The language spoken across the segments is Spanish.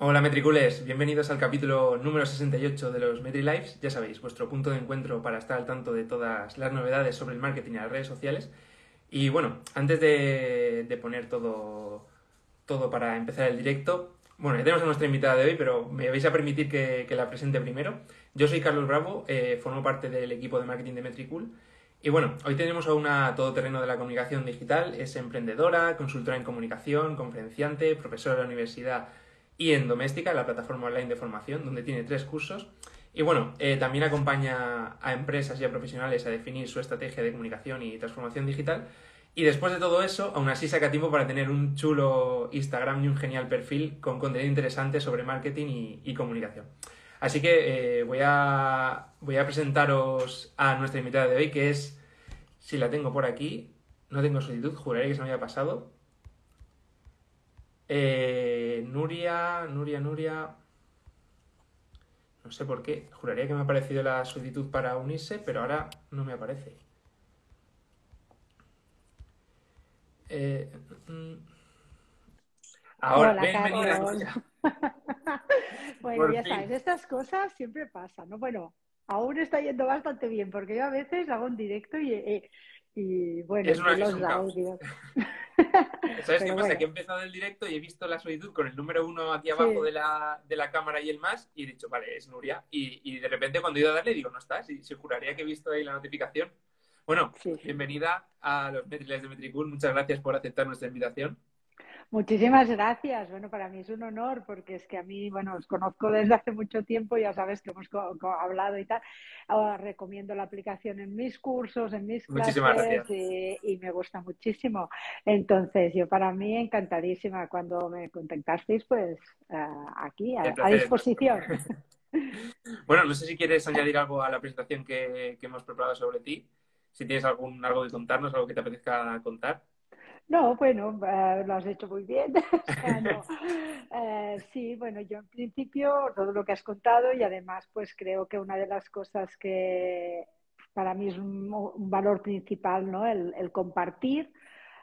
Hola Metricules, bienvenidos al capítulo número 68 de los MetriLives. Ya sabéis, vuestro punto de encuentro para estar al tanto de todas las novedades sobre el marketing y las redes sociales. Y bueno, antes de, poner todo, todo para empezar el directo, bueno, ya tenemos a nuestra invitada de hoy, pero me vais a permitir que, la presente primero. Yo soy Carlos Bravo, eh, formo parte del equipo de marketing de Metricool. Y bueno, hoy tenemos a una todoterreno de la comunicación digital, es emprendedora, consultora en comunicación, conferenciante, profesora de la universidad y en Doméstica, la plataforma online de formación, donde tiene tres cursos. Y bueno, eh, también acompaña a empresas y a profesionales a definir su estrategia de comunicación y transformación digital. Y después de todo eso, aún así saca tiempo para tener un chulo Instagram y un genial perfil con contenido interesante sobre marketing y, comunicación. Así que eh, voy, a, voy a presentaros a nuestra invitada de hoy, que es, si la tengo por aquí, no tengo solicitud, juraré que se me había pasado, eh, Nuria, Nuria, Nuria. No sé por qué. Juraría que me ha aparecido la solicitud para unirse, pero ahora no me aparece. Eh, mm. ahora, bienvenida. bueno, ya sabes, estas cosas siempre pasan, ¿no? Bueno, aún está yendo bastante bien, porque yo a veces hago un directo y, eh, y bueno, los audios. ¿Sabes qué pasa? Que he empezado el directo y he visto la solicitud con el número uno aquí abajo de, la, de, la, cámara y el más y he dicho, vale, es Nuria. Y, y de repente cuando he ido a darle digo, no estás. Y se juraría que he visto ahí la notificación. Bueno, bienvenida a los Metriles de Metricool. Muchas gracias por aceptar nuestra invitación. Muchísimas gracias. Bueno, para mí es un honor porque es que a mí, bueno, os conozco desde hace mucho tiempo, ya sabes que hemos hablado y tal. Ahora recomiendo la aplicación en mis cursos, en mis clases y, me gusta muchísimo. Entonces, yo para mí encantadísima cuando me contactasteis, pues eh, aquí, a, disposición. bueno, no sé si quieres añadir algo a la presentación que, que hemos preparado sobre ti. Si tienes algún, algo de contarnos, algo que te apetezca contar. No, bueno, eh, lo has hecho muy bien. Eh, sí, bueno, yo en principio todo lo que has contado y además pues creo que una de las cosas que para mí es un, valor principal, ¿no? El, compartir.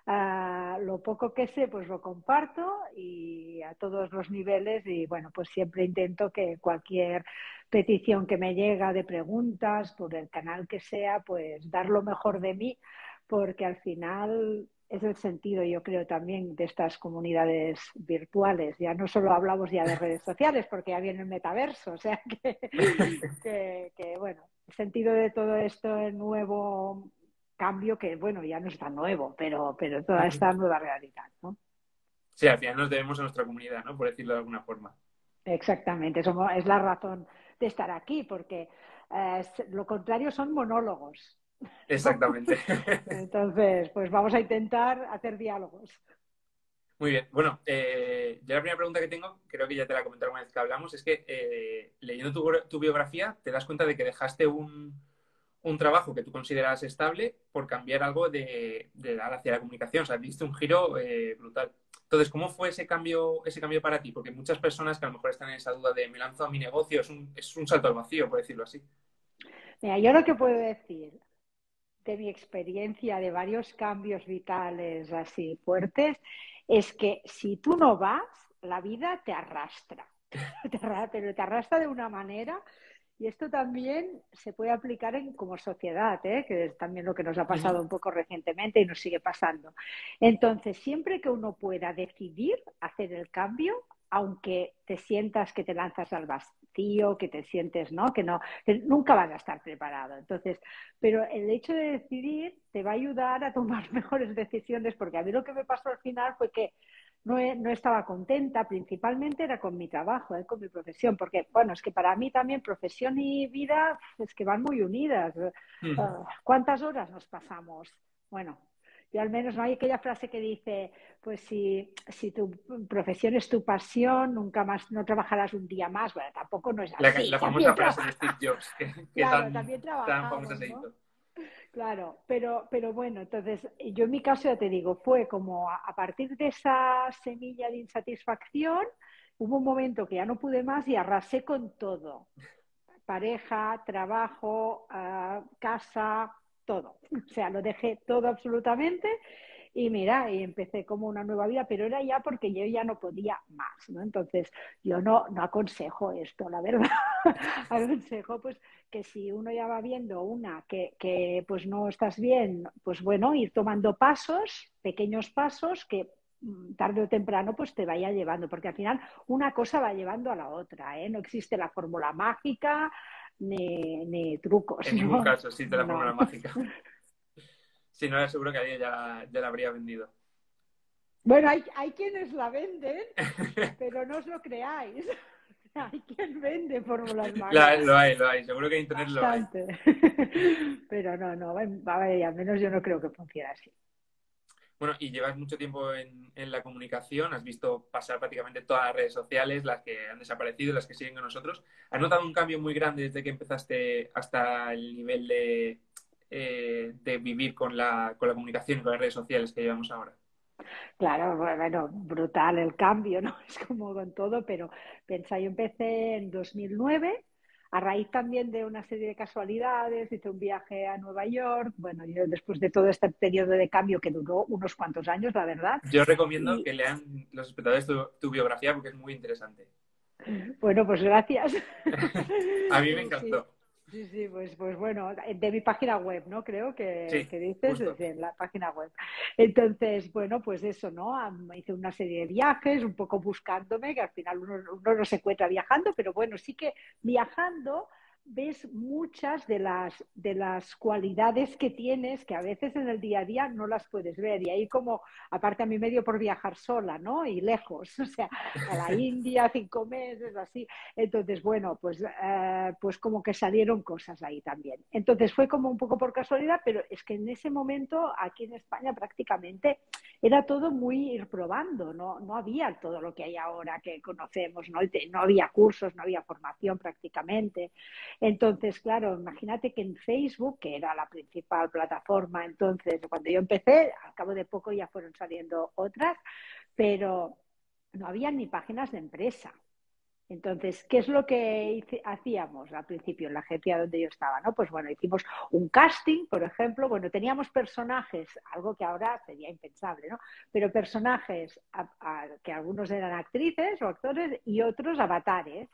Ah, lo poco que sé, pues lo comparto y a todos los niveles y bueno, pues siempre intento que cualquier petición que me llega de preguntas por el canal que sea, pues dar lo mejor de mí porque al final es el sentido, yo creo, también de estas comunidades virtuales. Ya no solo hablamos ya de redes sociales, porque ya viene el metaverso, o sea que, bueno, el sentido de todo esto es nuevo cambio que, bueno, ya no es tan nuevo, pero, pero toda esta nueva realidad, ¿no? Sí, al final nos debemos a nuestra comunidad, ¿no? Por decirlo de alguna forma. Exactamente, eso es la razón de estar aquí, porque eh, lo contrario son monólogos. Exactamente. Entonces, pues vamos a intentar hacer diálogos. Muy bien. Bueno, eh, yo la primera pregunta que tengo, creo que ya te la comenté alguna vez que hablamos, es que eh, leyendo tu, biografía te das cuenta de que dejaste un, trabajo que tú consideras estable por cambiar algo de, de dar hacia la comunicación. O sea, diste un giro eh, brutal. Entonces, ¿cómo fue ese cambio, ese cambio para ti? Porque muchas personas que a lo mejor están en esa duda de me lanzo a mi negocio, es un, es un salto al vacío, por decirlo así. Mira, yo lo que puedo decir, de mi experiencia de varios cambios vitales así fuertes es que si tú no vas, la vida te arrastra, pero te arrastra de una manera y esto también se puede aplicar en, como sociedad, ¿eh? que es también lo que nos ha pasado un poco recientemente y nos sigue pasando. Entonces, siempre que uno pueda decidir hacer el cambio, aunque te sientas que te lanzas al vacío, que te sientes, ¿no? Que no, nunca vas a estar preparado. Entonces, pero el hecho de decidir te va a ayudar a tomar mejores decisiones, porque a mí lo que me pasó al final fue que no, no estaba contenta, principalmente era con mi trabajo, ¿eh? con mi profesión, porque, bueno, es que para mí también profesión y vida es que van muy unidas. Ah, ¿Cuántas horas nos pasamos? Bueno, yo al menos no hay aquella frase que dice, pues si, si tu profesión es tu pasión, nunca más, no trabajarás un día más. Bueno, tampoco no es así. La, famosa frase de Steve Jobs, que, claro, también trabajamos, Claro, pero, pero bueno, entonces yo en mi caso ya te digo, fue como a, partir de esa semilla de insatisfacción, hubo un momento que ya no pude más y arrasé con todo. Pareja, trabajo, ah, casa, todo. O sea, lo dejé todo absolutamente Y mira, y empecé como una nueva vida, pero era ya porque yo ya no podía más, ¿no? Entonces, yo no, no aconsejo esto, la verdad. aconsejo pues que si uno ya va viendo una que, que pues no estás bien, pues bueno, ir tomando pasos, pequeños pasos que mm, tarde o temprano pues te vaya llevando, porque al final una cosa va llevando a la otra, ¿eh? No existe la fórmula mágica ni, ni trucos. En ningún caso existe la fórmula mágica. Si no, seguro que alguien ya, ya la habría vendido. Bueno, hay, hay quienes la venden, pero no os lo creáis. Hay quien vende fórmulas mágicas. lo hay, lo hay. Seguro que en internet lo hay. Pero no, no, a ver, al menos yo no creo que funcione así. Bueno, y llevas mucho tiempo en, la comunicación, has visto pasar prácticamente todas las redes sociales, las que han desaparecido, las que siguen con nosotros. ¿Has notado un cambio muy grande desde que empezaste hasta el nivel de, eh, de vivir con la, con la comunicación y con las redes sociales que llevamos ahora? Claro, bueno, brutal el cambio, ¿no? Es como con todo, pero pensa, yo empecé en 2009, a raíz también de una serie de casualidades, hice un viaje a Nueva York, bueno, yo después de todo este periodo de cambio que duró unos cuantos años, la verdad. Yo recomiendo que lean los espectadores tu, biografía porque es muy interesante. Bueno, pues gracias. a mí me encantó. Sí, sí, pues, pues bueno, de mi página web, ¿no? Creo que, que dices, en la página web. Entonces, bueno, pues eso, ¿no? Hice una serie de viajes, un poco buscándome, que al final uno, uno no se encuentra viajando, pero bueno, sí que viajando ves muchas de las, de las cualidades que tienes que a veces en el día a día no las puedes ver. Y ahí como, aparte a mí medio por viajar sola, ¿no? Y lejos, o sea, a la India, cinco meses, así. Entonces, bueno, pues, eh, pues como que salieron cosas ahí también. Entonces fue como un poco por casualidad, pero es que en ese momento aquí en España prácticamente era todo muy ir probando, no, no había todo lo que hay ahora que conocemos, ¿no? no había cursos, no había formación prácticamente. Entonces, claro, imagínate que en Facebook, que era la principal plataforma, entonces cuando yo empecé, al cabo de poco ya fueron saliendo otras, pero no había ni páginas de empresa. Entonces, ¿qué es lo que hacíamos al principio en la agencia donde yo estaba? ¿no? Pues bueno, hicimos un casting, por ejemplo, bueno, teníamos personajes, algo que ahora sería impensable, ¿no? Pero personajes que algunos eran actrices o actores y otros avatares.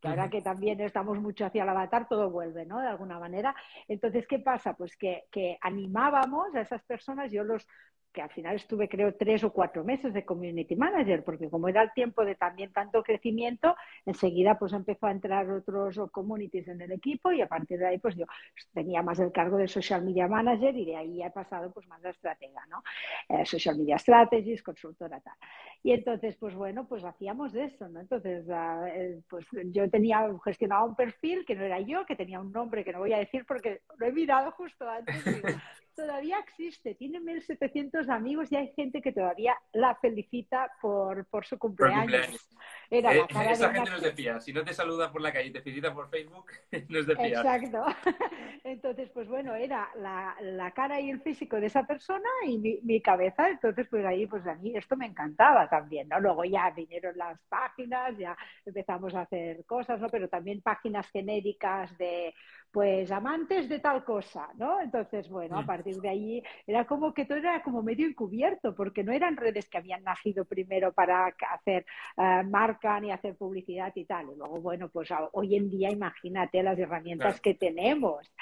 Que ahora que también estamos mucho hacia el avatar, todo vuelve, ¿no? De alguna manera. Entonces, ¿qué pasa? Pues que, que animábamos a esas personas, yo los, que al final estuve creo tres o cuatro meses de community manager, porque como era el tiempo de también tanto crecimiento, enseguida pues empezó a entrar otros communities en el equipo y a partir de ahí pues yo tenía más el cargo de social media manager y de ahí he pasado pues más a estratega, ¿no? Eh, social media strategies, consultora tal. Y entonces pues bueno, pues hacíamos eso, ¿no? Entonces eh, pues yo tenía gestionaba un perfil que no era yo, que tenía un nombre que no voy a decir porque lo he mirado justo antes. Digo, todavía existe, tiene 1.700 amigos y hay gente que todavía la felicita por, por su cumpleaños. Era la eh, esa gente no es de fiar. Si no te saluda por la calle y te felicita por Facebook, no es de fiar. Exacto. Entonces, pues bueno, era la, la cara y el físico de esa persona y mi, mi, cabeza. Entonces, pues ahí, pues a mí esto me encantaba también, ¿no? Luego ya vinieron las páginas, ya empezamos a hacer cosas, ¿no? Pero también páginas genéricas de, pues, amantes de tal cosa, ¿no? Entonces, bueno, a partir de ahí era como que todo era como medio encubierto, porque no eran redes que habían nacido primero para hacer uh, marca ni hacer publicidad y tal. Y luego, bueno, pues hoy en día imagínate las herramientas que tenemos.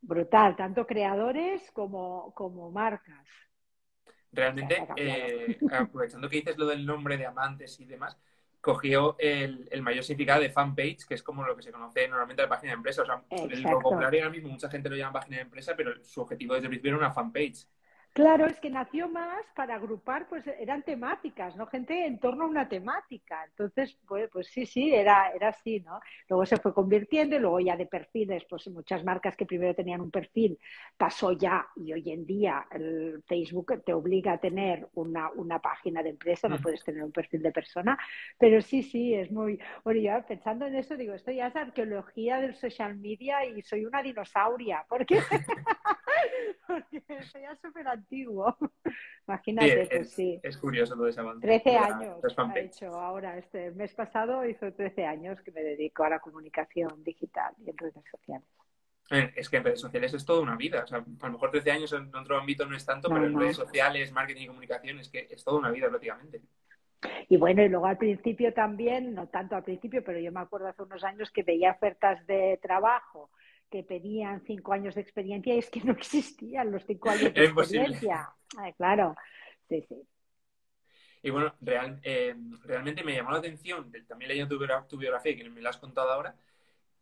Brutal, tanto creadores como, como marcas. Realmente, eh, aprovechando que dices lo del nombre de amantes y demás, cogió el, el, mayor significado de fanpage, que es como lo que se conoce normalmente la página de empresa. O sea, el vocabulario ahora mismo mucha gente lo llama página de empresa, pero su objetivo desde el principio era una fanpage. Claro, es que nació más para agrupar, pues eran temáticas, ¿no? Gente en torno a una temática. Entonces, pues, pues sí, sí, era, era así, ¿no? Luego se fue convirtiendo y luego ya de perfiles, pues muchas marcas que primero tenían un perfil pasó ya y hoy en día el Facebook te obliga a tener una, una página de empresa, no mm. puedes tener un perfil de persona, pero sí, sí, es muy... Bueno, yo pensando en eso digo, esto ya es arqueología del social media y soy una dinosauria, porque... porque soy súper antiguo. Imagínate, es, pues sí. Es curioso todo ese avance. 13 años ha hecho ahora, este mes pasado hizo 13 años que me dedico a la comunicación digital y en redes sociales. Es que en redes sociales es toda una vida. O sea, a lo mejor 13 años en otro ámbito no es tanto, pero en redes sociales, marketing y comunicación es que es toda una vida prácticamente. Y bueno, y luego al principio también, no tanto al principio, pero yo me acuerdo hace unos años que veía ofertas de trabajo que pedían cinco años de experiencia y es que no existían los cinco años de experiencia. claro, sí, sí. Y bueno, real, eh, realmente me llamó la atención, también leyendo tu, biografía, que me la has contado ahora,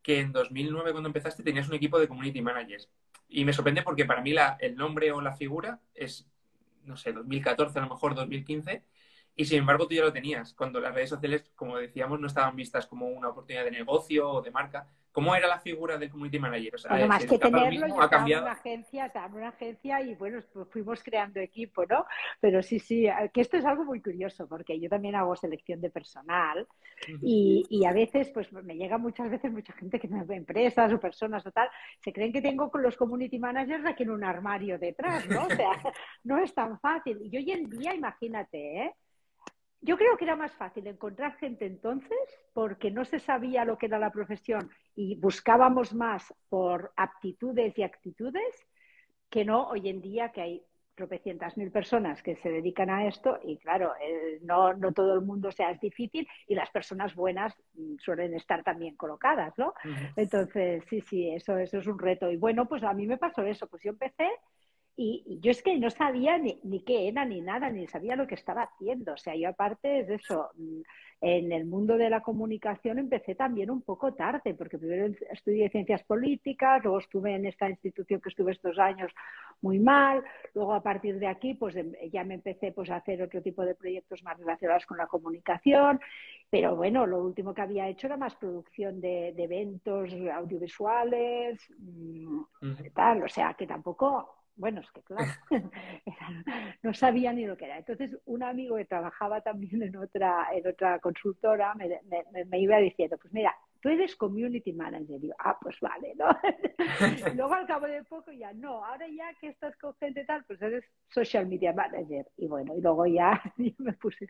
que en 2009 cuando empezaste tenías un equipo de community managers. Y me sorprende porque para mí la, el nombre o la figura es, no sé, 2014, a lo mejor 2015, y sin embargo tú ya lo tenías, cuando las redes sociales, como decíamos, no estaban vistas como una oportunidad de negocio o de marca, ¿Cómo era la figura del community manager? O sea, más que tenerlo, yo estaba en una agencia, estaba en una agencia y bueno, pues fuimos creando equipo, ¿no? Pero sí, sí, que esto es algo muy curioso porque yo también hago selección de personal y, y, a veces, pues me llega muchas veces mucha gente que me ve empresas o personas o tal, se creen que tengo con los community managers aquí en un armario detrás, ¿no? O sea, no es tan fácil. Y hoy en día, imagínate, ¿eh? Yo creo que era más fácil encontrar gente entonces porque no se sabía lo que era la profesión y buscábamos más por aptitudes y actitudes que no hoy en día que hay tropecientas mil personas que se dedican a esto y claro, eh, no, no todo el mundo sea es difícil y las personas buenas mm, suelen estar también colocadas, ¿no? Entonces, sí, sí, eso, eso es un reto. Y bueno, pues a mí me pasó eso, pues yo empecé y, yo es que no sabía ni, ni, qué era ni nada, ni sabía lo que estaba haciendo. O sea, yo aparte de eso, mm, en el mundo de la comunicación empecé también un poco tarde, porque primero estudié ciencias políticas, luego estuve en esta institución que estuve estos años muy mal, luego a partir de aquí pues em, ya me empecé pues a hacer otro tipo de proyectos más relacionados con la comunicación, pero bueno, lo último que había hecho era más producción de, de eventos audiovisuales, mm, tal, o sea que tampoco bueno, es que claro, no sabía ni lo que era. Entonces, un amigo que trabajaba también en otra, en otra consultora me, me iba diciendo, pues mira, tú eres community manager. Y yo, ah, pues vale, ¿no? luego al cabo de poco ya, no, ahora ya que estás con gente tal, pues eres social media manager. Y bueno, y luego ya me puse,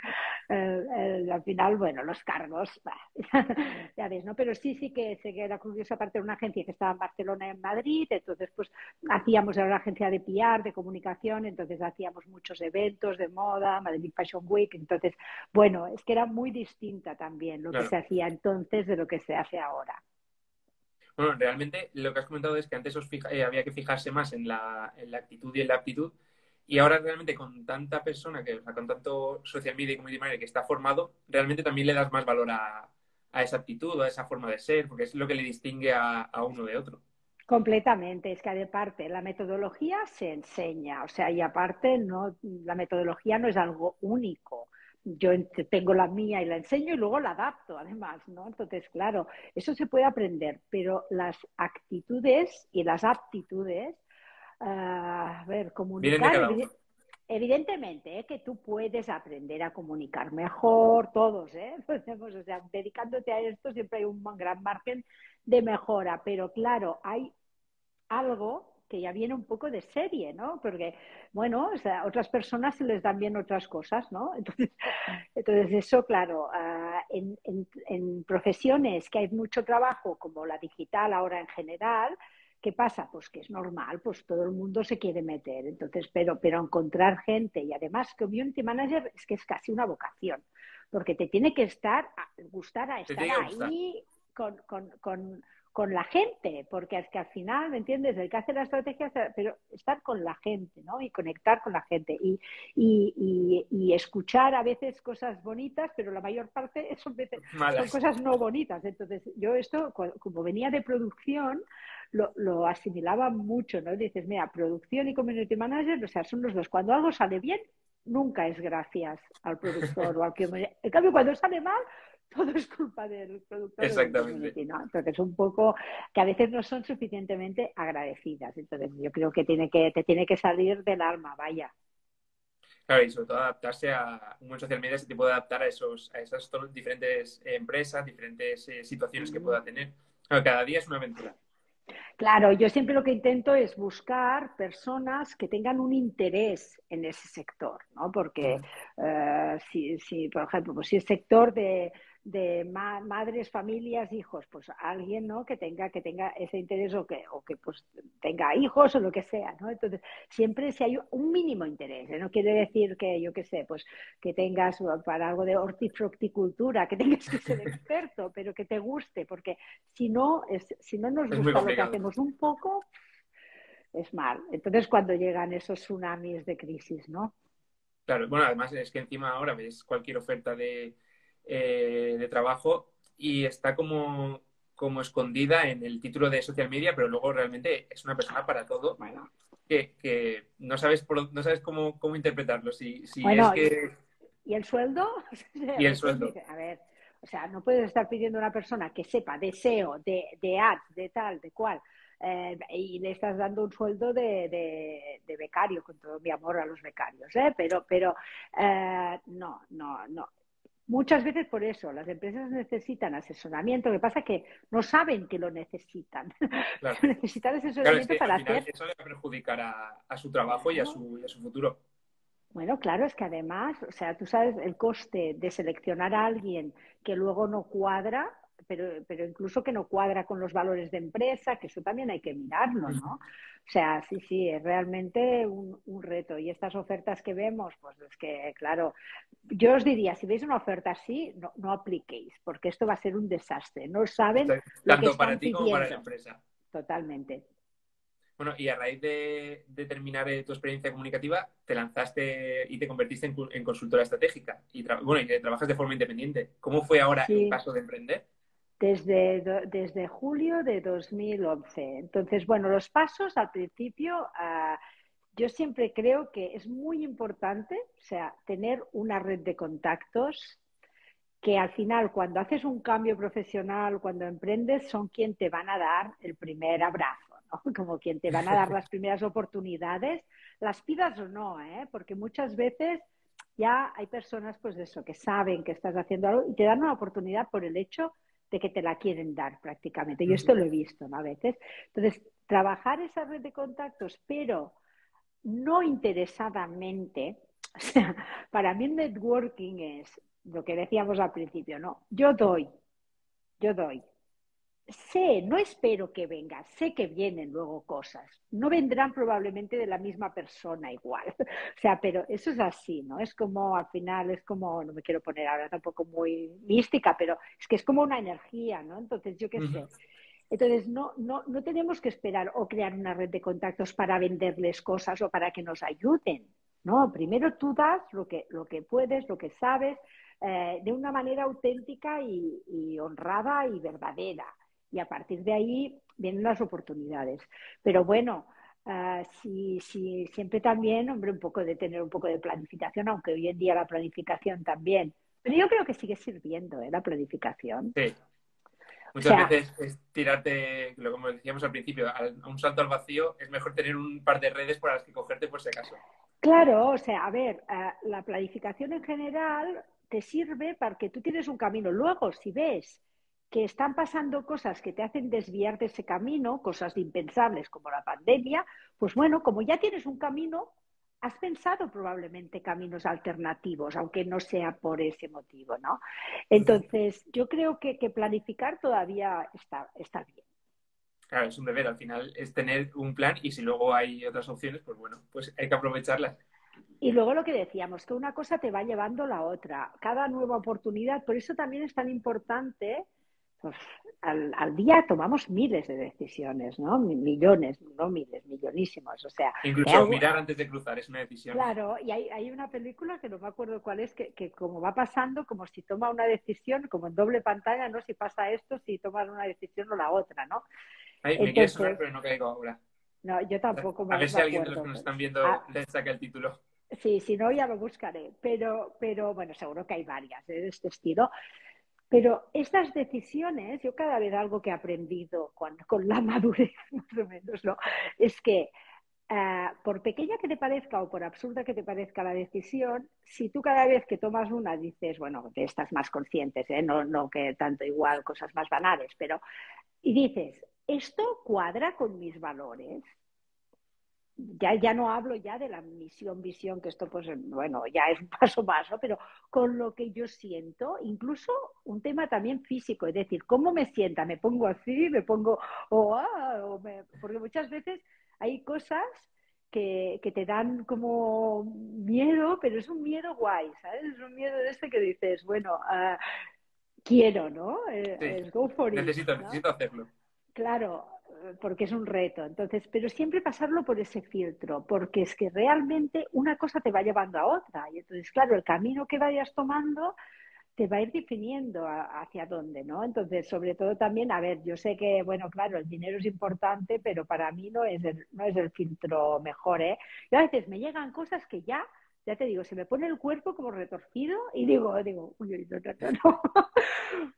eh, al final, bueno, los cargos, ya ves, ¿no? Pero sí, sí que, sé que era curiosa, aparte de una agencia que estaba en Barcelona y en Madrid, entonces pues hacíamos, era una agencia de PR, de comunicación, entonces hacíamos muchos eventos de moda, Madrid Fashion Week, entonces, bueno, es que era muy distinta también lo que se hacía entonces de lo que se hace ahora. Bueno, realmente lo que has comentado es que antes os eh, había que fijarse más en la, actitud y en la aptitud. Y ahora realmente con tanta persona, que, con tanto social media y community manager que está formado, realmente también le das más valor a, esa actitud, a esa forma de ser, porque es lo que le distingue a, a uno de otro. Completamente, es que aparte la metodología se enseña, o sea, y aparte no, la metodología no es algo único yo tengo la mía y la enseño y luego la adapto, además, ¿no? Entonces, claro, eso se puede aprender, pero las actitudes y las aptitudes, ah, a ver, comunicar, evidentemente, ¿eh? que tú puedes aprender a comunicar mejor, todos, ¿eh? o sea, dedicándote a esto siempre hay un gran margen de mejora, pero claro, hay algo que ya viene un poco de serie, ¿no? Porque, bueno, o sea, a otras personas se les dan bien otras cosas, ¿no? Entonces, entonces eso, claro, ah, en, en, profesiones que hay mucho trabajo, como la digital ahora en general, ¿qué pasa? Pues que es normal, pues todo el mundo se quiere meter. Entonces, pero, pero encontrar gente y además community manager es que es casi una vocación, porque te tiene que estar, gustar a estar ahí con, con, con con la gente, porque es que al final, ¿me entiendes? El que hace la estrategia, pero estar con la gente, ¿no? Y conectar con la gente y, y, y, escuchar a veces cosas bonitas, pero la mayor parte son, son cosas no bonitas. Entonces, yo esto, como venía de producción, lo, lo, asimilaba mucho, ¿no? Dices, mira, producción y community manager, o sea, son los dos. Cuando algo sale bien, nunca es gracias al productor o al que... En cambio, cuando sale mal, todo es culpa del productor. Exactamente. ¿no? Entonces, un poco que a veces no son suficientemente agradecidas. Entonces, yo creo que, tiene que te tiene que salir del alma, vaya. Claro, y sobre todo adaptarse a un buen social media se te puede adaptar a esos, a esas diferentes empresas, diferentes eh, situaciones que pueda tener. cada día es una aventura. Claro, yo siempre lo que intento es buscar personas que tengan un interés en ese sector, ¿no? Porque eh, si, si, por ejemplo, pues si es sector de, de madres, familias, hijos, pues alguien ¿no? que tenga que tenga ese interés o que, o que pues tenga hijos o lo que sea, ¿no? Entonces, siempre si hay un mínimo interés, ¿eh? no quiere decir que, yo qué sé, pues que tengas para algo de hortifructicultura, que tengas que ser experto, pero que te guste, porque si no, es, si no nos gusta lo que hacemos un poco, es mal. Entonces, cuando llegan esos tsunamis de crisis, ¿no? Claro, bueno, además es que encima ahora ves cualquier oferta de eh, de trabajo y está como, como escondida en el título de social media, pero luego realmente es una persona para todo que, que no sabes no sabes cómo, cómo interpretarlo. Si, si es que... ¿Y el sueldo? y el sueldo. A ver, o sea, no puedes estar pidiendo a una persona que sepa deseo de, de ads, de tal, de cual, eh, y le estás dando un sueldo de, de, becario, con todo mi amor a los becarios, ¿eh? pero, pero eh, no, no, no. Muchas veces por eso, las empresas necesitan asesoramiento, lo que pasa es que no saben que lo necesitan. necesitan asesoramiento para hacer... Eso le va a perjudicar a, su trabajo y a su, a su futuro. Bueno, claro, es que además, o sea, tú sabes el coste de seleccionar a alguien que luego no cuadra, pero, pero incluso que no cuadra con los valores de empresa, que eso también hay que mirarlo, ¿no? O sea, sí, sí, es realmente un, reto. Y estas ofertas que vemos, pues es que, claro, yo os diría, si veis una oferta así, no, no apliquéis, porque esto va a ser un desastre. No saben. Tanto para ti como para la empresa. Totalmente. Bueno, y a raíz de, terminar eh, tu experiencia comunicativa, te lanzaste y te convertiste en, consultora estratégica. Y bueno, y que trabajas de forma independiente. ¿Cómo fue ahora el paso de emprender? Desde, desde julio de 2011. Entonces, bueno, los pasos al principio, ah, yo siempre creo que es muy importante, o sea, tener una red de contactos que al final, cuando haces un cambio profesional, cuando emprendes, son quien te van a dar el primer abrazo. Como quien te van a dar las primeras oportunidades, las pidas o no, ¿eh? Porque muchas veces ya hay personas, pues de eso, que saben que estás haciendo algo y te dan una oportunidad por el hecho de que te la quieren dar prácticamente. Yo esto lo he visto ¿no? a veces. Entonces, trabajar esa red de contactos, pero no interesadamente, o sea, para mí el networking es lo que decíamos al principio, ¿no? Yo doy, yo doy, sé, no espero que venga, sé que vienen luego cosas. No vendrán probablemente de la misma persona igual. O sea, pero eso es así, ¿no? Es como, al final, es como, no me quiero poner ahora tampoco muy mística, pero es que es como una energía, ¿no? Entonces, yo qué sé. Entonces, no, no, no tenemos que esperar o crear una red de contactos para venderles cosas o para que nos ayuden. No, primero tú das lo que, lo que puedes, lo que sabes, eh, de una manera auténtica y honrada y verdadera y a partir de ahí vienen las oportunidades. Pero bueno, uh, si, si, siempre también, hombre, un poco de tener un poco de planificación, aunque hoy en día la planificación también. Pero yo creo que sigue sirviendo ¿eh? la planificación. Sí. Muchas veces es tirarte, como decíamos al principio, a un salto al vacío, es mejor tener un par de redes por las que cogerte por si acaso. Claro, o sea, a ver, uh, la planificación en general te sirve para que tú tienes un camino. Luego, si ves que están pasando cosas que te hacen desviar de ese camino, cosas impensables como la pandemia, pues bueno, como ya tienes un camino, has pensado probablemente caminos alternativos, aunque no sea por ese motivo, ¿no? Entonces, yo creo que, planificar todavía está, está bien. Claro, es un deber, al final es tener un plan y si luego hay otras opciones, pues bueno, pues hay que aprovecharlas. Y luego lo que decíamos, que una cosa te va llevando la otra, cada nueva oportunidad, por eso también es tan importante pues, al, día tomamos miles de decisiones, ¿no? Millones, no miles, millonísimos. O sea, incluso mirar antes de cruzar es una decisión. Claro, y hay, hay, una película que no me acuerdo cuál es, que, que, como va pasando, como si toma una decisión, como en doble pantalla, ¿no? Si pasa esto, si tomas una decisión o la otra, ¿no? Ay, me quiere sonar, pero no caigo ahora. No, yo tampoco me A ver si alguien de los que nos están viendo ah. le saca el título. Sí, si no, ya lo buscaré. Pero, pero bueno, seguro que hay varias de este estilo. Pero estas decisiones, yo cada vez algo que he aprendido con, la madurez, más o menos, ¿no? es que eh, por pequeña que te parezca o por absurda que te parezca la decisión, si tú cada vez que tomas una dices, bueno, que estás más conscientes, ¿eh? no, no que tanto igual cosas más banales, pero, y dices, ¿esto cuadra con mis valores? Ya, ya no hablo ya de la misión, visión, que esto pues bueno, ya es un paso más, ¿no? Pero con lo que yo siento, incluso un tema también físico, es decir, ¿cómo me sienta? ¿Me pongo así? ¿Me pongo, oh, ah, porque muchas veces hay cosas que, que, te dan como miedo, pero es un miedo guay, ¿sabes? Es un miedo de este que dices, bueno, uh, quiero, ¿no? Eh, go for it, necesito, necesito hacerlo. Claro, porque es un reto. Entonces, pero siempre pasarlo por ese filtro, porque es que realmente una cosa te va llevando a otra. Y entonces, claro, el camino que vayas tomando te va a ir definiendo hacia dónde, ¿no? Entonces, sobre todo también, a ver, yo sé que, bueno, claro, el dinero es importante, pero para mí no es el, no es el filtro mejor, ¿eh? Y a veces me llegan cosas que ya ya te digo, se me pone el cuerpo como retorcido y digo, digo, uy, no, no, no.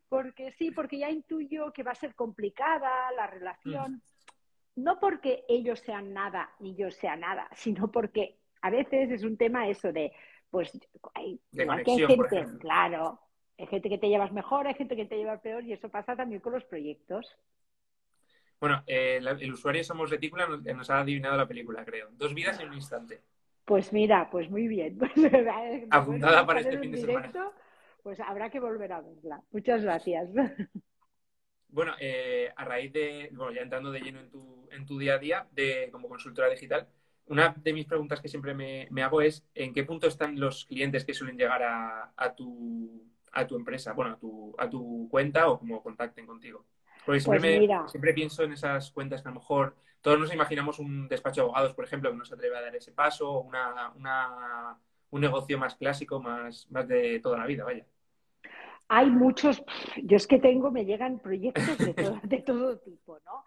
porque sí, porque ya intuyo que va a ser complicada la relación, no porque ellos sean nada ni yo sea nada, sino porque a veces es un tema eso de, pues, hay, gente, claro, hay gente que te llevas mejor, hay gente que te lleva peor y eso pasa también con los proyectos. Bueno, eh, el usuario Somos Retícula nos ha adivinado la película, creo. Dos vidas en un instante. Pues mira, pues muy bien. Pues, Apuntada para este fin de semana. Pues habrá que volver a verla. Muchas gracias. Bueno, eh, a raíz de, bueno, ya entrando de lleno en tu, en tu día a día de, como consultora digital, una de mis preguntas que siempre me, hago es ¿en qué punto están los clientes que suelen llegar a, a, tu, a tu empresa, bueno, a tu, a tu cuenta o como contacten contigo? Porque siempre, pues siempre pienso en esas cuentas que a lo mejor todos nos imaginamos un despacho de abogados, por ejemplo, que no se atreve a dar ese paso, una, un negocio más clásico, más, más de toda la vida, vaya. Hay muchos, yo es que tengo, me llegan proyectos de todo, de todo tipo, ¿no?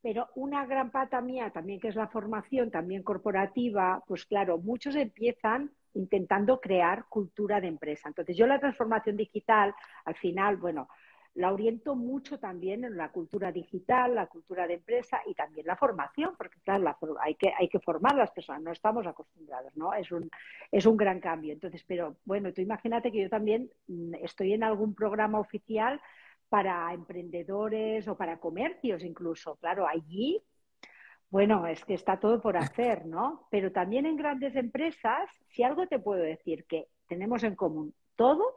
Pero una gran pata mía también, que es la formación, también corporativa, pues claro, muchos empiezan intentando crear cultura de empresa. Entonces, yo la transformación digital, al final, bueno, la oriento mucho también en la cultura digital, la cultura de empresa y también la formación, porque claro, hay, que, hay que formar a las personas, no estamos acostumbrados, ¿no? Es un, es un gran cambio. Entonces, pero bueno, tú imagínate que yo también mm, estoy en algún programa oficial para emprendedores o para comercios incluso. Claro, allí, bueno, es que está todo por hacer, ¿no? Pero también en grandes empresas, si algo te puedo decir que tenemos en común todos,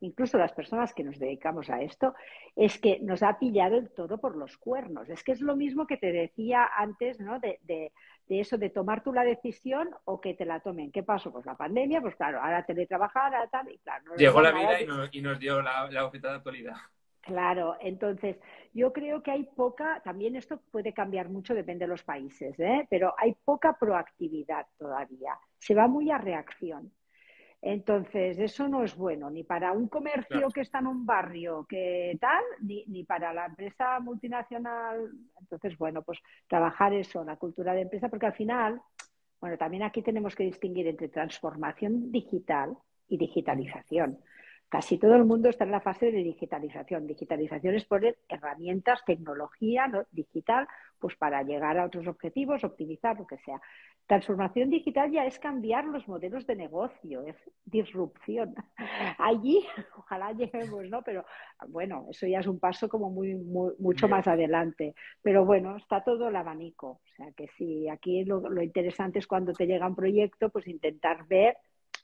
incluso las personas que nos dedicamos a esto, es que nos ha pillado el todo por los cuernos. Es que es lo mismo que te decía antes, ¿no? De, de, eso, de tomar tú la decisión o que te la tomen. ¿Qué pasó? Pues la pandemia, pues claro, ahora teletrabajar, ahora tal, y claro. Llegó la vida y nos, dio la, la de actualidad. Claro, entonces yo creo que hay poca, también esto puede cambiar mucho, depende de los países, ¿eh? pero hay poca proactividad todavía. Se va muy a reacción. Entonces, eso no es bueno ni para un comercio que está en un barrio que tal, ni, ni para la empresa multinacional. Entonces, bueno, pues trabajar eso, la cultura de empresa, porque al final, bueno, también aquí tenemos que distinguir entre transformación digital y digitalización. Casi todo el mundo está en la fase de digitalización. Digitalización es poner herramientas, tecnología digital, pues para llegar a otros objetivos, optimizar, lo que sea. Transformación digital ya es cambiar los modelos de negocio, es disrupción. Allí, ojalá lleguemos, ¿no? Pero bueno, eso ya es un paso como muy, mucho más adelante. Pero bueno, está todo el abanico. O sea que sí, aquí lo, lo interesante es cuando te llega un proyecto, pues intentar ver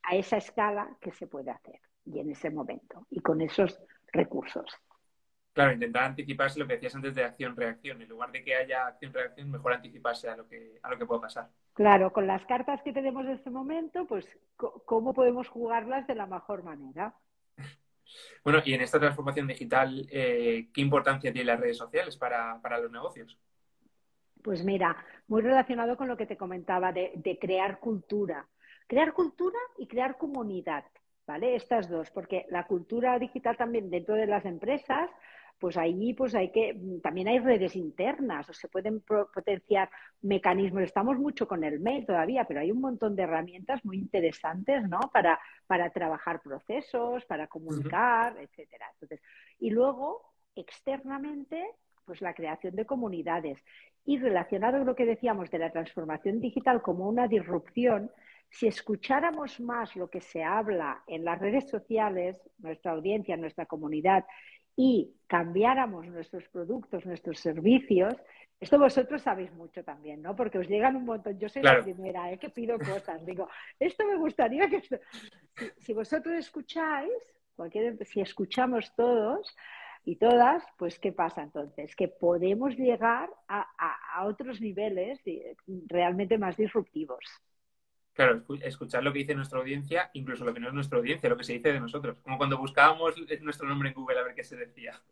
a esa escala qué se puede hacer y en ese momento y con esos recursos. Claro, intentar anticiparse lo que decías antes de acción-reacción. En lugar de que haya acción-reacción, mejor anticiparse a lo que a lo que pueda pasar. Claro, con las cartas que tenemos en este momento, pues cómo podemos jugarlas de la mejor manera. Bueno, y en esta transformación digital, eh, ¿qué importancia tienen las redes sociales para, para, los negocios? Pues mira, muy relacionado con lo que te comentaba de, de crear cultura. Crear cultura y crear comunidad. ¿Vale? Estas dos, porque la cultura digital también dentro de las empresas, pues allí pues hay que, también hay redes internas, o se pueden potenciar mecanismos. Estamos mucho con el mail todavía, pero hay un montón de herramientas muy interesantes, ¿no? Para, para trabajar procesos, para comunicar, etcétera. Entonces, y luego, externamente, pues la creación de comunidades. Y relacionado con lo que decíamos de la transformación digital como una disrupción, si escucháramos más lo que se habla en las redes sociales, nuestra audiencia, nuestra comunidad, y cambiáramos nuestros productos, nuestros servicios, esto vosotros sabéis mucho también, ¿no? Porque os llegan un montón. Yo soy la primera, ¿eh? Que pido cosas. Digo, esto me gustaría que... Si, vosotros escucháis, cualquier, si escuchamos todos y todas, pues ¿qué pasa entonces? Que podemos llegar a, a otros niveles realmente más disruptivos. Claro, escuchar lo que dice nuestra audiencia, incluso lo que no es nuestra audiencia, lo que se dice de nosotros. Como cuando buscábamos nuestro nombre en Google a ver qué se decía.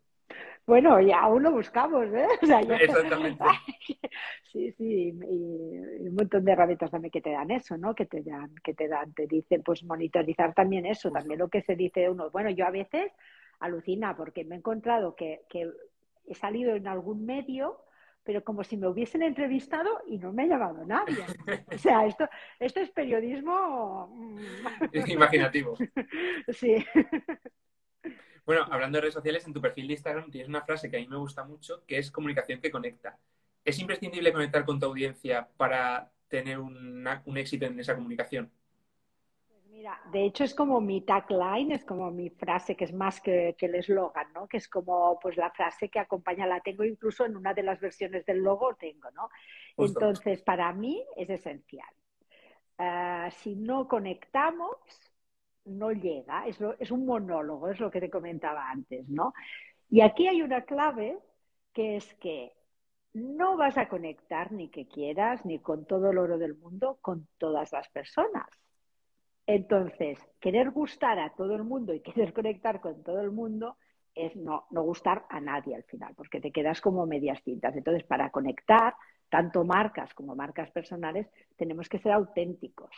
Bueno, ya aún lo buscamos, ¿eh? Exactamente. sí, sí, y, un montón de herramientas también que te dan eso, ¿no? Que te dan, que te dan, te dicen, pues monitorizar también eso, también lo que se dice de uno. Bueno, yo a veces alucina porque me he encontrado que, que he salido en algún medio pero como si me hubiesen entrevistado y no me ha llamado nadie. O sea, esto, esto es periodismo mm, imaginativo. Sí. Bueno, hablando de redes sociales, en tu perfil de Instagram tienes una frase que a mí me gusta mucho, que es comunicación que conecta. ¿Es imprescindible conectar con tu audiencia para tener un éxito en esa comunicación? Mira, de hecho es como mi tagline, es como mi frase, que es más que, el eslogan, ¿no? Que es como pues la frase que acompaña, la tengo incluso en una de las versiones del logo, tengo, ¿no? Entonces, para mí es esencial. Ah, si no conectamos, no llega, es, es un monólogo, es lo que te comentaba antes, ¿no? Y aquí hay una clave que es que no vas a conectar ni que quieras, ni con todo el oro del mundo, con todas las personas entonces, querer gustar a todo el mundo y querer conectar con todo el mundo es no, no gustar a nadie al final, porque te quedas como medias tintas. Entonces, para conectar, tanto marcas como marcas personales, tenemos que ser auténticos.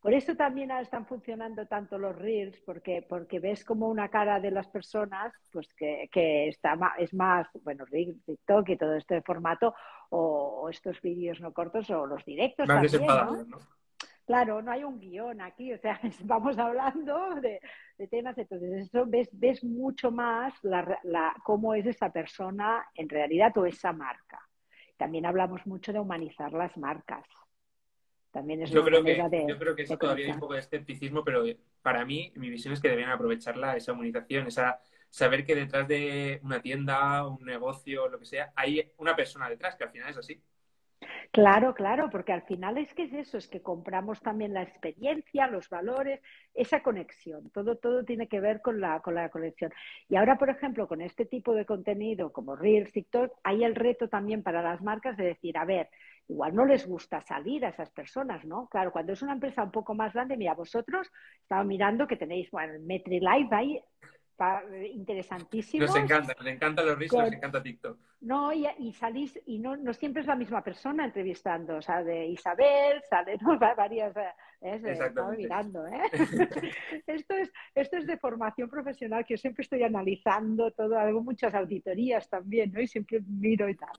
Por eso también están funcionando tanto los reels, porque, porque ves como una cara de las personas, pues que, está es más, bueno, reels, TikTok y todo este formato, o, estos vídeos no cortos, o los directos también, ¿no? Claro, no hay un guion aquí, o sea, vamos hablando de, temas, entonces eso ves, ves mucho más la, cómo es esa persona en realidad o esa marca. También hablamos mucho de humanizar las marcas. También es yo, creo que, yo creo que eso todavía hay un poco de escepticismo, pero para mí mi visión es que deben aprovecharla, esa humanización, esa saber que detrás de una tienda, un negocio, lo que sea, hay una persona detrás, que al final es así. Claro, claro, porque al final es que es eso, es que compramos también la experiencia, los valores, esa conexión. Todo, todo tiene que ver con la, con la conexión. Y ahora, por ejemplo, con este tipo de contenido como Reels, TikTok, hay el reto también para las marcas de decir, a ver, igual no les gusta salir a esas personas, ¿no? Claro, cuando es una empresa un poco más grande, mira, vosotros estaba mirando que tenéis, bueno, MetriLife ahí interesantísimo. Nos encanta, nos encanta los riscos, nos encanta TikTok. No, y, salís, y no, no, siempre es la misma persona entrevistando, o sea, de Isabel, sale ¿no? varias, ¿eh? estaba mirando, ¿eh? esto, es, esto es de formación profesional que yo siempre estoy analizando todo, hago muchas auditorías también, ¿no? Y siempre miro y tal.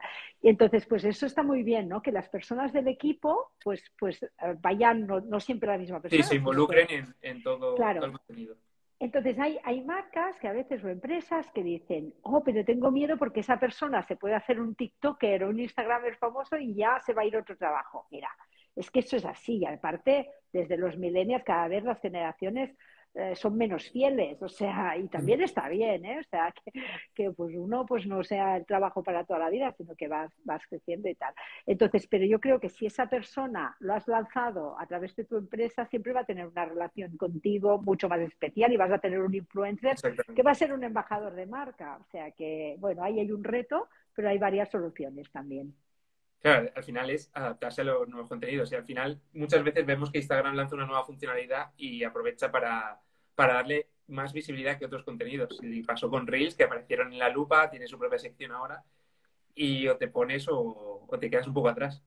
Y entonces, pues eso está muy bien, ¿no? Que las personas del equipo, pues, pues eh, vayan, no, no siempre la misma persona. Sí, se involucren en, en todo, todo el contenido. Entonces hay, hay marcas que a veces o empresas que dicen, oh, pero tengo miedo porque esa persona se puede hacer un TikToker o un Instagramer famoso y ya se va a ir otro trabajo. Mira, es que eso es así. Y aparte, desde los millennials cada vez las generaciones eh, son menos fieles, o sea, y también está bien, ¿eh? O sea, que, pues uno pues no sea el trabajo para toda la vida, sino que vas, vas creciendo y tal. Entonces, pero yo creo que si esa persona lo has lanzado a través de tu empresa, siempre va a tener una relación contigo mucho más especial y vas a tener un influencer que va a ser un embajador de marca. O sea que, bueno, ahí hay un reto, pero hay varias soluciones también. Claro, al final es adaptarse a los nuevos contenidos y al final muchas veces vemos que Instagram lanza una nueva funcionalidad y aprovecha para, para darle más visibilidad que otros contenidos. Y pasó con Reels, que aparecieron en la lupa, tiene su propia sección ahora, y o te pones o, te quedas un poco atrás.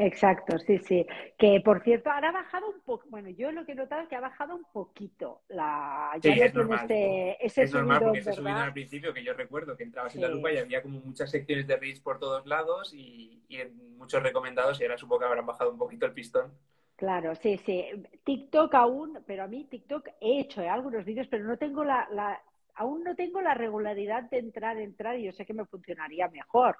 Exacto, sí, sí. Que por cierto, ahora ha bajado un poco. Bueno, yo lo que he notado es que ha bajado un poquito la. Ya sí, es normal. Este, ese es normal porque ese subido al principio, que yo recuerdo que entrabas en la lupa y había como muchas secciones de Reels por todos lados y, y muchos recomendados y ahora supongo que habrán bajado un poquito el pistón. Claro, sí, sí. TikTok aún, pero a mí TikTok he hecho ¿eh? algunos vídeos, pero no tengo la, la, aún no tengo la regularidad de entrar, entrar, y yo sé que me funcionaría mejor,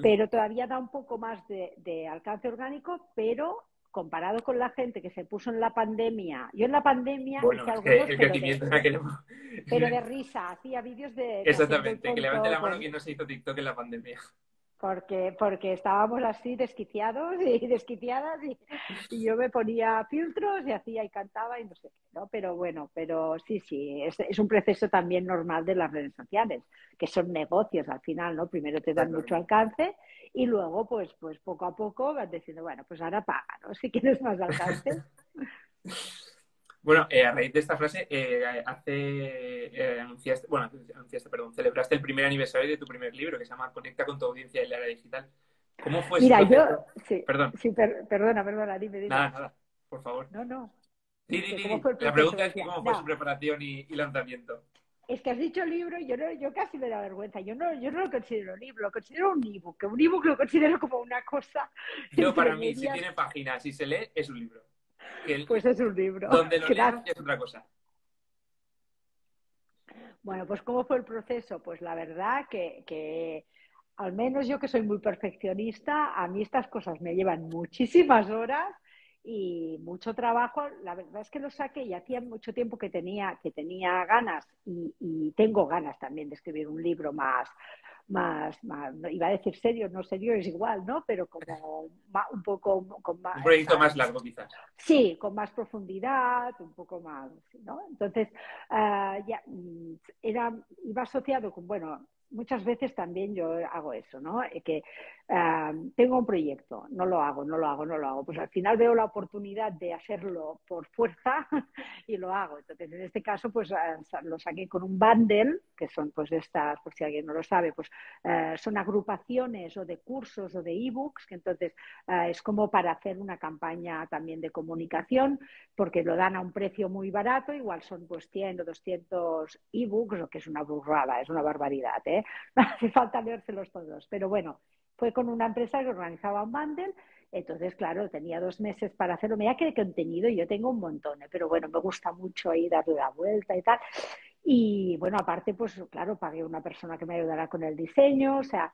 pero todavía da un poco más de, alcance orgánico, pero comparado con la gente que se puso en la pandemia, yo en la pandemia bueno, algunos, el crecimiento pero, de, pero de risa, hacía vídeos de... Exactamente, que levante la mano quien no se hizo TikTok en la pandemia porque, porque estábamos así desquiciados y desquiciadas y, yo me ponía filtros y hacía y cantaba y no sé qué, ¿no? Pero bueno, pero sí, sí, es, es, un proceso también normal de las redes sociales, que son negocios al final, ¿no? Primero te dan mucho alcance y luego, pues, pues poco a poco vas diciendo, bueno, pues ahora paga, ¿no? Si quieres más alcance. Bueno, eh, a raíz de esta frase, eh, hace, eh, anunciaste, bueno, anunciaste, perdón, celebraste el primer aniversario de tu primer libro que se llama Conecta con tu audiencia en la era digital. ¿Cómo fue Mira, yo, sí, perdón. Sí, perdona, perdona, dime, dime. Nada, nada, por favor. No, no. Sí, sí, sí. La pregunta es cómo fue su preparación y, lanzamiento. Es que has dicho libro y yo, no, yo casi me da vergüenza. Yo no, yo no lo considero libro, lo considero un ebook. Un ebook lo considero como una cosa. Yo, para mí, si tiene páginas y se lee, es un libro pues es un libro. Donde lo es otra cosa. Bueno, pues ¿cómo fue el proceso? Pues la verdad que, que, al menos yo que soy muy perfeccionista, a mí estas cosas me llevan muchísimas horas y mucho trabajo. La verdad es que lo saqué y hacía mucho tiempo que tenía, que tenía ganas y, y tengo ganas también de escribir un libro más, más, más, iba a decir serio, no serio es igual, ¿no? Pero como un poco con más... Un proyecto más largo quizás. Sí, con más profundidad, un poco más, ¿no? Entonces, uh, ya, mm, era, iba asociado con, bueno, muchas veces también yo hago eso, ¿no? Eh, tengo un proyecto, no lo hago, no lo hago, no lo hago. Pues al final veo la oportunidad de hacerlo por fuerza y lo hago. Entonces, en este caso, pues ah, lo saqué con un bundle, que son pues estas, por si alguien no lo sabe, pues eh, son agrupaciones o de cursos o de ebooks, que entonces eh, es como para hacer una campaña también de comunicación, porque lo dan a un precio muy barato, igual son pues 100 o 200 ebooks, o que es una burrada, es una barbaridad, ¿eh? Hace falta leérselos todos, pero bueno, fue con una empresa que organizaba un bundle, entonces, claro, tenía dos meses para hacerlo. Mira que de contenido yo tengo un montón, ¿eh? pero bueno, me gusta mucho ahí darle la vuelta y tal. Y bueno, aparte, pues claro, pagué una persona que me ayudara con el diseño, o sea,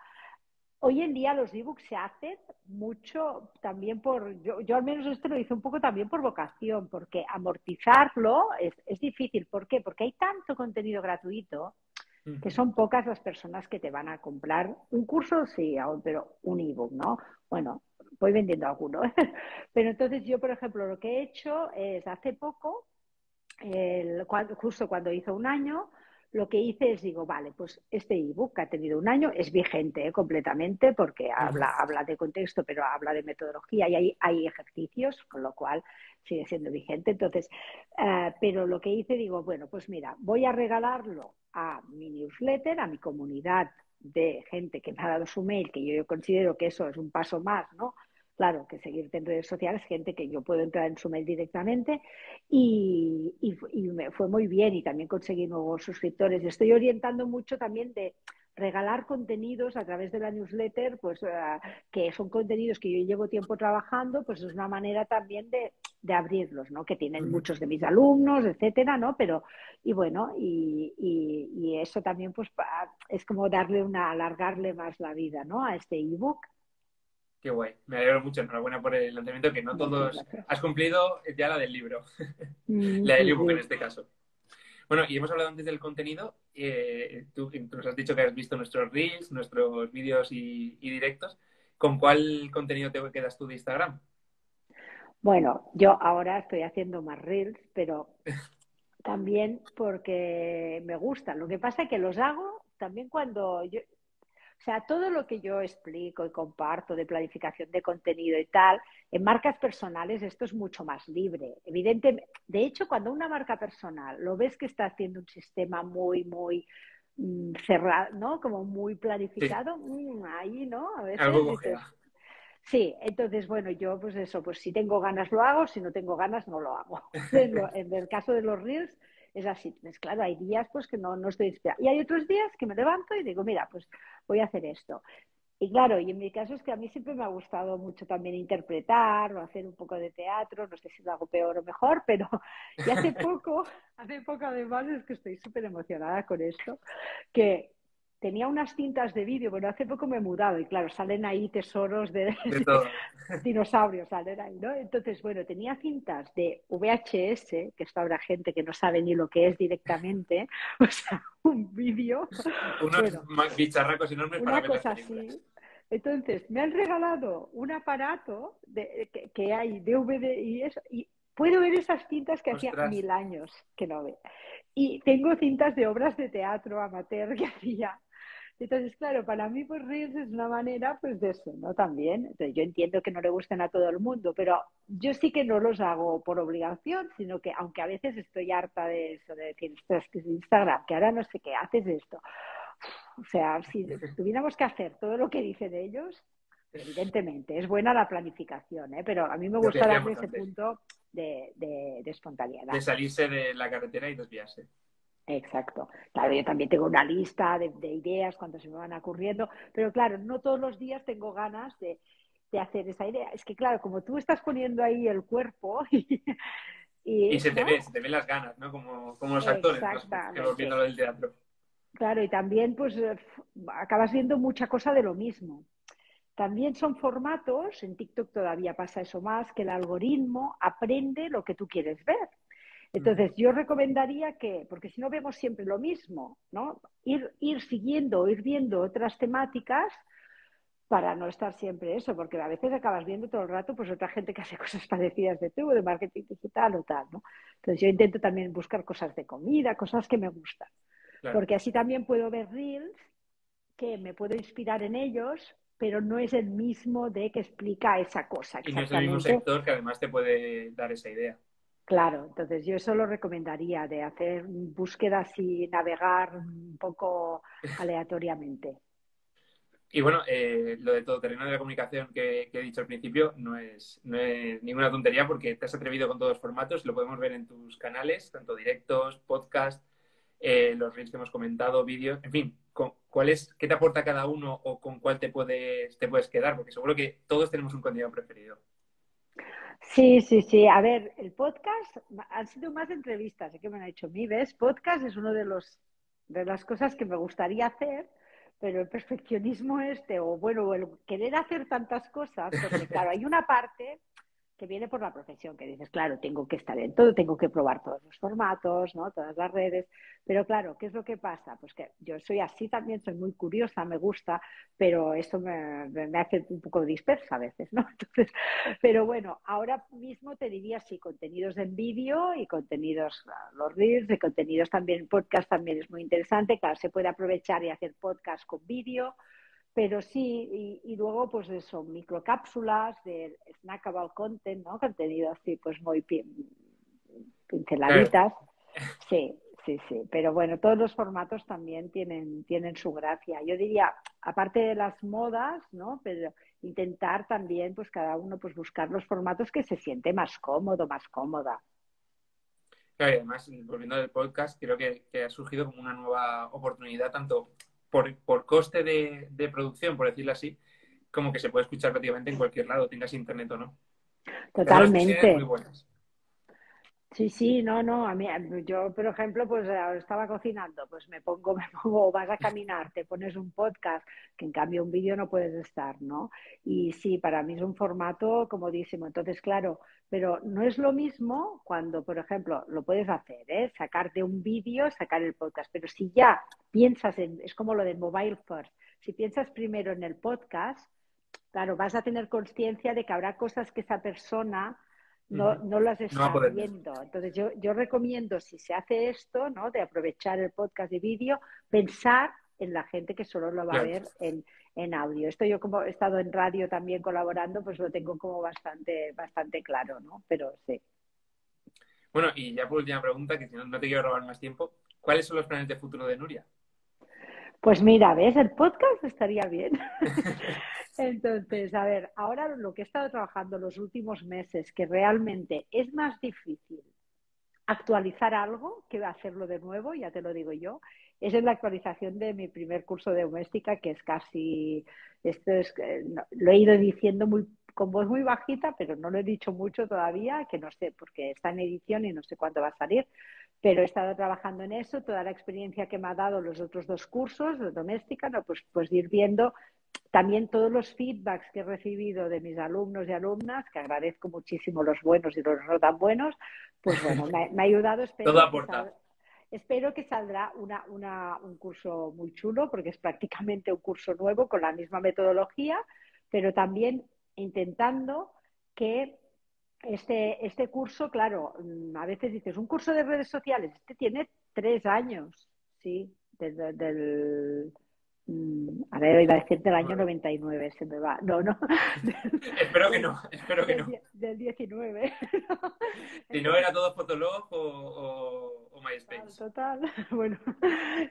Hoy en día los ebooks se hacen mucho también por, yo, yo al menos esto lo hice un poco también por vocación, porque amortizarlo es, es difícil. ¿Por qué? Porque hay tanto contenido gratuito que son pocas las personas que te van a comprar un curso, sí, pero un ebook, ¿no? Bueno, voy vendiendo alguno. pero entonces yo, por ejemplo, lo que he hecho es hace poco, el, justo cuando hizo un año, lo que hice es digo, vale, pues este ebook que ha tenido un año es vigente ¿eh? completamente porque habla, habla de contexto, pero habla de metodología y hay, hay ejercicios, con lo cual sigue siendo vigente. Entonces, eh, pero lo que hice, digo, bueno, pues mira, voy a regalarlo a mi newsletter, a mi comunidad de gente que me ha dado su mail, que yo considero que eso es un paso más, ¿no? Claro, que seguirte en redes sociales, gente que yo puedo entrar en su mail directamente y, me fue muy bien y también conseguí nuevos suscriptores. Estoy orientando mucho también de regalar contenidos a través de la newsletter, pues eh, que son contenidos que yo llevo tiempo trabajando, pues es una manera también de, abrirlos, ¿no? Que tienen muchos de mis alumnos, etcétera, ¿no? Pero, y bueno, y, y eso también pues es como darle una, alargarle más la vida, ¿no? A este ebook Qué guay. Me alegro mucho. Enhorabuena por el lanzamiento, que no todos... Has cumplido ya la del libro. Mm, la del ebook en este caso. Bueno, y hemos hablado antes del contenido. Eh, tú, nos has dicho que has visto nuestros reels, nuestros vídeos y, directos. ¿Con cuál contenido te quedas tú de Instagram? Bueno, yo ahora estoy haciendo más reels, pero también porque me gustan. Lo que pasa es que los hago también cuando yo, o sea, todo lo que yo explico y comparto de planificación de contenido y tal, en marcas personales esto es mucho más libre. Evidentemente, de hecho, cuando una marca personal lo ves que está haciendo un sistema muy, muy mm, cerrado, ¿no? Como muy planificado, mm, ahí, ¿no? A veces Algo Sí, entonces, bueno, yo pues eso, pues si tengo ganas lo hago, si no tengo ganas no lo hago. en el caso de los Reels, es así. Pues claro, hay días pues que no, no estoy inspirada. Y hay otros días que me levanto y digo, mira, pues voy a hacer esto. Y claro, y en mi caso es que a mí siempre me ha gustado mucho también interpretar o hacer un poco de teatro, no sé si lo hago peor o mejor, pero y hace poco, hace poco además es que estoy súper emocionada con esto, que tenía unas cintas de vídeo, bueno, hace poco me he mudado y claro, salen ahí tesoros de, dinosaurios, salen ahí, ¿no? Entonces, bueno, tenía cintas de VHS, que esto habrá gente que no sabe ni lo que es directamente, o sea, un vídeo. Unos bicharracos enormes una cosa así. Entonces, me han regalado un aparato de, que, hay DVD y eso, y puedo ver esas cintas que hacía mil años que no ve. Y tengo cintas de obras de teatro amateur que hacía entonces, claro, para mí, pues Reels es una manera, pues de eso, ¿no? También. Entonces, yo entiendo que no le gusten a todo el mundo, pero yo sí que no los hago por obligación, sino que, aunque a veces estoy harta de eso, de decir, que es Instagram, que ahora no sé qué, haces esto. O sea, si tuviéramos que hacer todo lo que dicen ellos, evidentemente, es buena la planificación, ¿eh? pero a mí me gusta darle ese punto de, de, de espontaneidad. De salirse de la carretera y desviarse. Exacto. Claro, yo también tengo una lista de, ideas cuando se me van ocurriendo, pero claro, no todos los días tengo ganas de, hacer esa idea. Es que claro, como tú estás poniendo ahí el cuerpo y... y, se te ve, se te ven las ganas, ¿no? Como, como los actores, que los viendo del teatro. Claro, y también pues eh, acabas viendo mucha cosa de lo mismo. También son formatos, en TikTok todavía pasa eso más, que el algoritmo aprende lo que tú quieres ver. Entonces, yo recomendaría que, porque si no vemos siempre lo mismo, ¿no? Ir, ir siguiendo, ir viendo otras temáticas para no estar siempre eso, porque a veces acabas viendo todo el rato pues otra gente que hace cosas parecidas de tú, de marketing digital o tal, ¿no? Entonces yo intento también buscar cosas de comida, cosas que me gustan, porque así también puedo ver reels que me puedo inspirar en ellos, pero no es el mismo de que explica esa cosa. Y no es el mismo sector que además te puede dar esa idea. Claro, entonces yo eso lo recomendaría, de hacer búsquedas y navegar un poco aleatoriamente. Y bueno, eh, lo de todo terreno de la comunicación que, he dicho al principio no es, ninguna tontería porque te has atrevido con todos los formatos, lo podemos ver en tus canales, tanto directos, podcast, eh, los reels que hemos comentado, vídeos, en fin, ¿cuál es, ¿qué te aporta cada uno o con cuál te puedes, te puedes quedar? Porque seguro que todos tenemos un contenido preferido. Sí, sí, sí. A ver, el podcast han sido más entrevistas, ¿eh? que me han hecho mi ves. Podcast es uno de los de las cosas que me gustaría hacer, pero el perfeccionismo este, o bueno, el querer hacer tantas cosas, porque claro, hay una parte que viene por la profesión, que dices, claro, tengo que estar en todo, tengo que probar todos los formatos, ¿no? Todas las redes. Pero claro, ¿qué es lo que pasa? Pues que yo soy así también, soy muy curiosa, me gusta, pero esto me, me hace un poco dispersa a veces, ¿no? Entonces, pero bueno, ahora mismo te diría sí, contenidos en vídeo y contenidos, los reels, de contenidos también, podcast también es muy interesante, claro, se puede aprovechar y hacer podcast con vídeo pero sí, y, luego pues eso, microcápsulas de snackable content, ¿no? Contenido así pues muy pinceladitas. Sí, sí, sí. Pero bueno, todos los formatos también tienen, tienen su gracia. Yo diría, aparte de las modas, ¿no? Pero intentar también, pues cada uno, pues buscar los formatos que se siente más cómodo, más cómoda. Claro, y además, volviendo al podcast, creo que, que ha surgido como una nueva oportunidad, tanto por, por coste de, de, producción, por decirlo así, como que se puede escuchar prácticamente en cualquier lado, tengas internet o no. Totalmente. Muy buenas. Sí, sí, no, no, a mí, yo, por ejemplo, pues eh, estaba cocinando, pues me pongo, me pongo, vas a caminar, te pones un podcast, que en cambio un vídeo no puedes estar, ¿no? Y sí, para mí es un formato comodísimo. Entonces, claro, pero no es lo mismo cuando, por ejemplo, lo puedes hacer, ¿eh? Sacarte un vídeo, sacar el podcast, pero si ya piensas en, es como lo del mobile first, si piensas primero en el podcast, claro, vas a tener conciencia de que habrá cosas que esa persona no, no las está viendo. Entonces yo, yo recomiendo, si se hace esto, ¿no? De aprovechar el podcast de vídeo, pensar en la gente que solo lo va a ver en, en audio. Esto yo como he estado en radio también colaborando, pues lo tengo como bastante, bastante claro, ¿no? Pero sí. Bueno, y ya por última pregunta, que si no, no te quiero robar más tiempo, ¿cuáles son los planes de futuro de Nuria? Pues mira, ¿ves? El podcast estaría bien. Entonces, a ver, ahora lo que he estado trabajando los últimos meses, que realmente es más difícil actualizar algo que hacerlo de nuevo, ya te lo digo yo, es la actualización de mi primer curso de doméstica, que es casi, esto es, eh, lo he ido diciendo muy, con voz muy bajita, pero no lo he dicho mucho todavía, que no sé, porque está en edición y no sé cuándo va a salir, pero he estado trabajando en eso, toda la experiencia que me ha dado los otros dos cursos de doméstica, ¿no? pues, pues ir viendo también todos los feedbacks que he recibido de mis alumnos y alumnas, que agradezco muchísimo los buenos y los no tan buenos, pues bueno, me, ha ayudado. Espero Todo aporta. espero que saldrá una, una, un curso muy chulo, porque es prácticamente un curso nuevo con la misma metodología, pero también intentando que este, este curso, claro, mm, a veces dices, un curso de redes sociales, este tiene tres años, ¿sí? Desde del, a ver, iba a decir del año 99, se me va. No, no. espero que no, espero que no. Del 19. si no era todo Fotolog o, o, MySpace. Total, Bueno,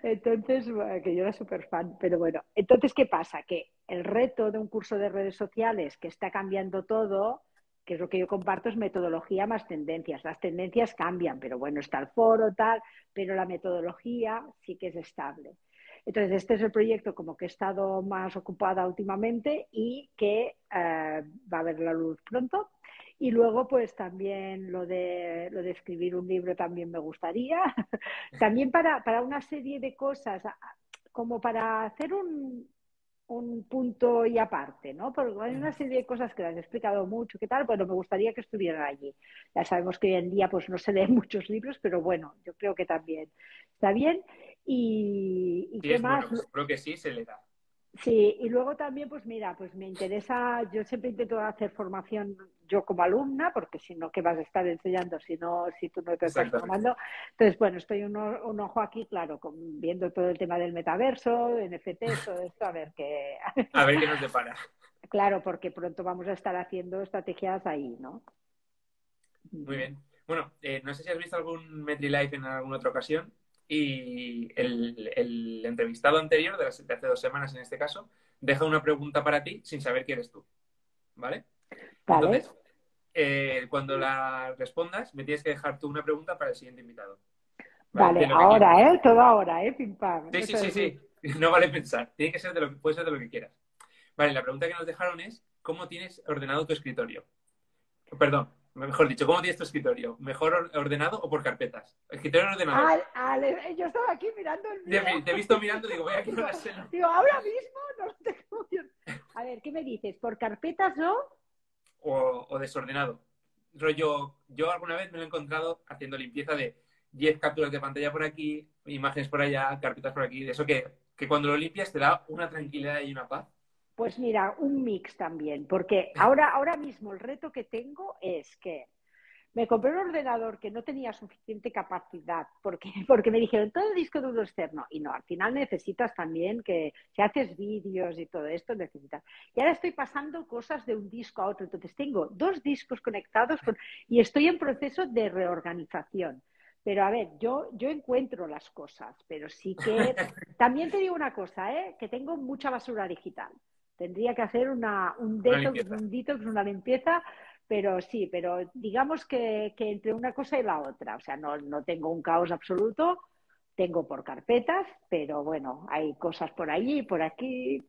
entonces, que yo era súper fan, pero bueno. Entonces, ¿qué pasa? Que el reto de un curso de redes sociales que está cambiando todo, que es lo que yo comparto, es metodología más tendencias. Las tendencias cambian, pero bueno, está el foro, tal, pero la metodología sí que es estable. Entonces, este es el proyecto como que he estado más ocupada últimamente y que eh, va a ver la luz pronto. Y luego, pues también lo de, lo de escribir un libro también me gustaría. también para, para una serie de cosas, como para hacer un, un punto y aparte, ¿no? Porque hay una serie de cosas que las he explicado mucho, ¿qué tal? Bueno, me gustaría que estuvieran allí. Ya sabemos que hoy en día pues no se leen muchos libros, pero bueno, yo creo que también está bien. ¿Y, qué más? creo que sí se le da. Sí, y luego también, pues mira, pues me interesa, yo siempre intento hacer formación yo como alumna, porque si no, ¿qué vas a estar enseñando si no, si tú no te estás formando? Entonces, bueno, estoy un, un ojo aquí, claro, viendo todo el tema del metaverso, NFT, todo esto, a ver qué... a ver qué nos depara. Claro, porque pronto vamos a estar haciendo estrategias ahí, ¿no? Muy bien. Bueno, eh, no sé si has visto algún MetriLife en alguna otra ocasión, y el, entrevistado anterior, de, hace dos semanas en este caso, deja una pregunta para ti sin saber quién eres tú. ¿Vale? Entonces, eh, cuando la respondas, me tienes que dejar tú una pregunta para el siguiente invitado. Vale, ahora, ¿eh? Todo ahora, ¿eh? Pim pam. Sí, sí, sí, sí. No vale pensar. Tiene que ser de lo que, puede ser de lo que quieras. Vale, la pregunta que nos dejaron es, ¿cómo tienes ordenado tu escritorio? Perdón, Mejor dicho, ¿cómo tienes tu escritorio? ¿Mejor ordenado o por carpetas? Escritorio ordenado. yo estaba aquí mirando el mío. Te, he visto mirando, digo, voy a quitar Digo, ahora mismo no lo tengo bien. A ver, ¿qué me dices? ¿Por carpetas no? O, desordenado. Rollo, yo alguna vez me lo he encontrado haciendo limpieza de 10 capturas de pantalla por aquí, imágenes por allá, carpetas por aquí. De eso que, que cuando lo limpias te da una tranquilidad y una paz. Pues mira, un mix también, porque ahora, ahora mismo el reto que tengo es que me compré un ordenador que no tenía suficiente capacidad, porque, porque me dijeron todo el disco duro externo. Y no, al final necesitas también que, si haces vídeos y todo esto, necesitas. Y ahora estoy pasando cosas de un disco a otro. Entonces tengo dos discos conectados y estoy en proceso de reorganización. Pero a ver, yo, yo encuentro las cosas, pero sí que... También te digo una cosa, ¿eh? que tengo mucha basura digital. Tendría que hacer una, un detox, una un detox, una limpieza, pero sí, pero digamos que, entre una cosa y la otra. O sea, no, no tengo un caos absoluto, tengo por carpetas, pero bueno, hay cosas por allí, por aquí.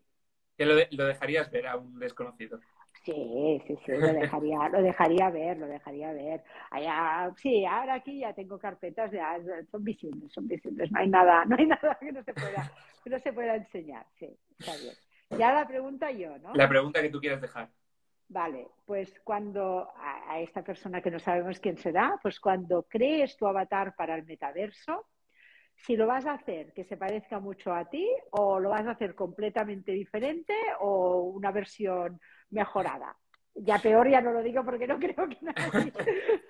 ¿Que lo, lo dejarías ver a un desconocido? Sí, sí, sí, lo dejaría, lo dejaría ver, lo dejaría ver. Allá, sí, ahora aquí ya tengo carpetas, ya son visibles, son visibles, no hay nada, no hay nada que no se pueda, que no se pueda enseñar, sí, está bien. Ya la pregunta yo, ¿no? La pregunta que tú quieras dejar. Vale, pues cuando a, esta persona que no sabemos quién será, pues cuando crees tu avatar para el metaverso, si lo vas a hacer que se parezca mucho a ti o lo vas a hacer completamente diferente o una versión mejorada. Ya peor ya no lo digo porque no creo que nadie...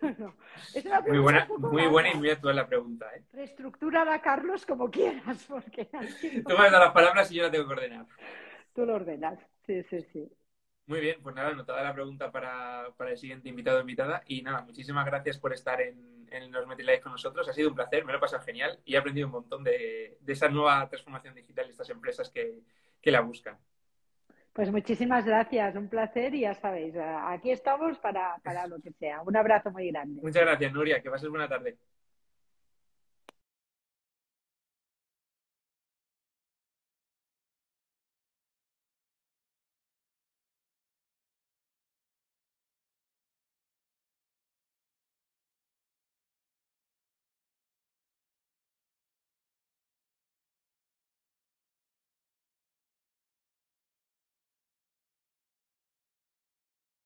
Es una muy buena, muy buena y muy actual la pregunta. ¿eh? Reestructúrala, Carlos, como quieras. Porque Tú me has dado las palabras y yo la tengo que ordenar. Tú lo ordenas, sí, sí, sí. Muy bien, pues nada, anotada la pregunta para, el siguiente invitado o invitada. Y nada, muchísimas gracias por estar en, en los MetriLife con nosotros. Ha sido un placer, me lo he pasado genial y he aprendido un montón de, esa nueva transformación digital y estas empresas que, la buscan. Pues muchísimas gracias, un placer y ya sabéis, aquí estamos para, para lo que sea. Un abrazo muy grande. Muchas gracias, Nuria, que pases buena tarde.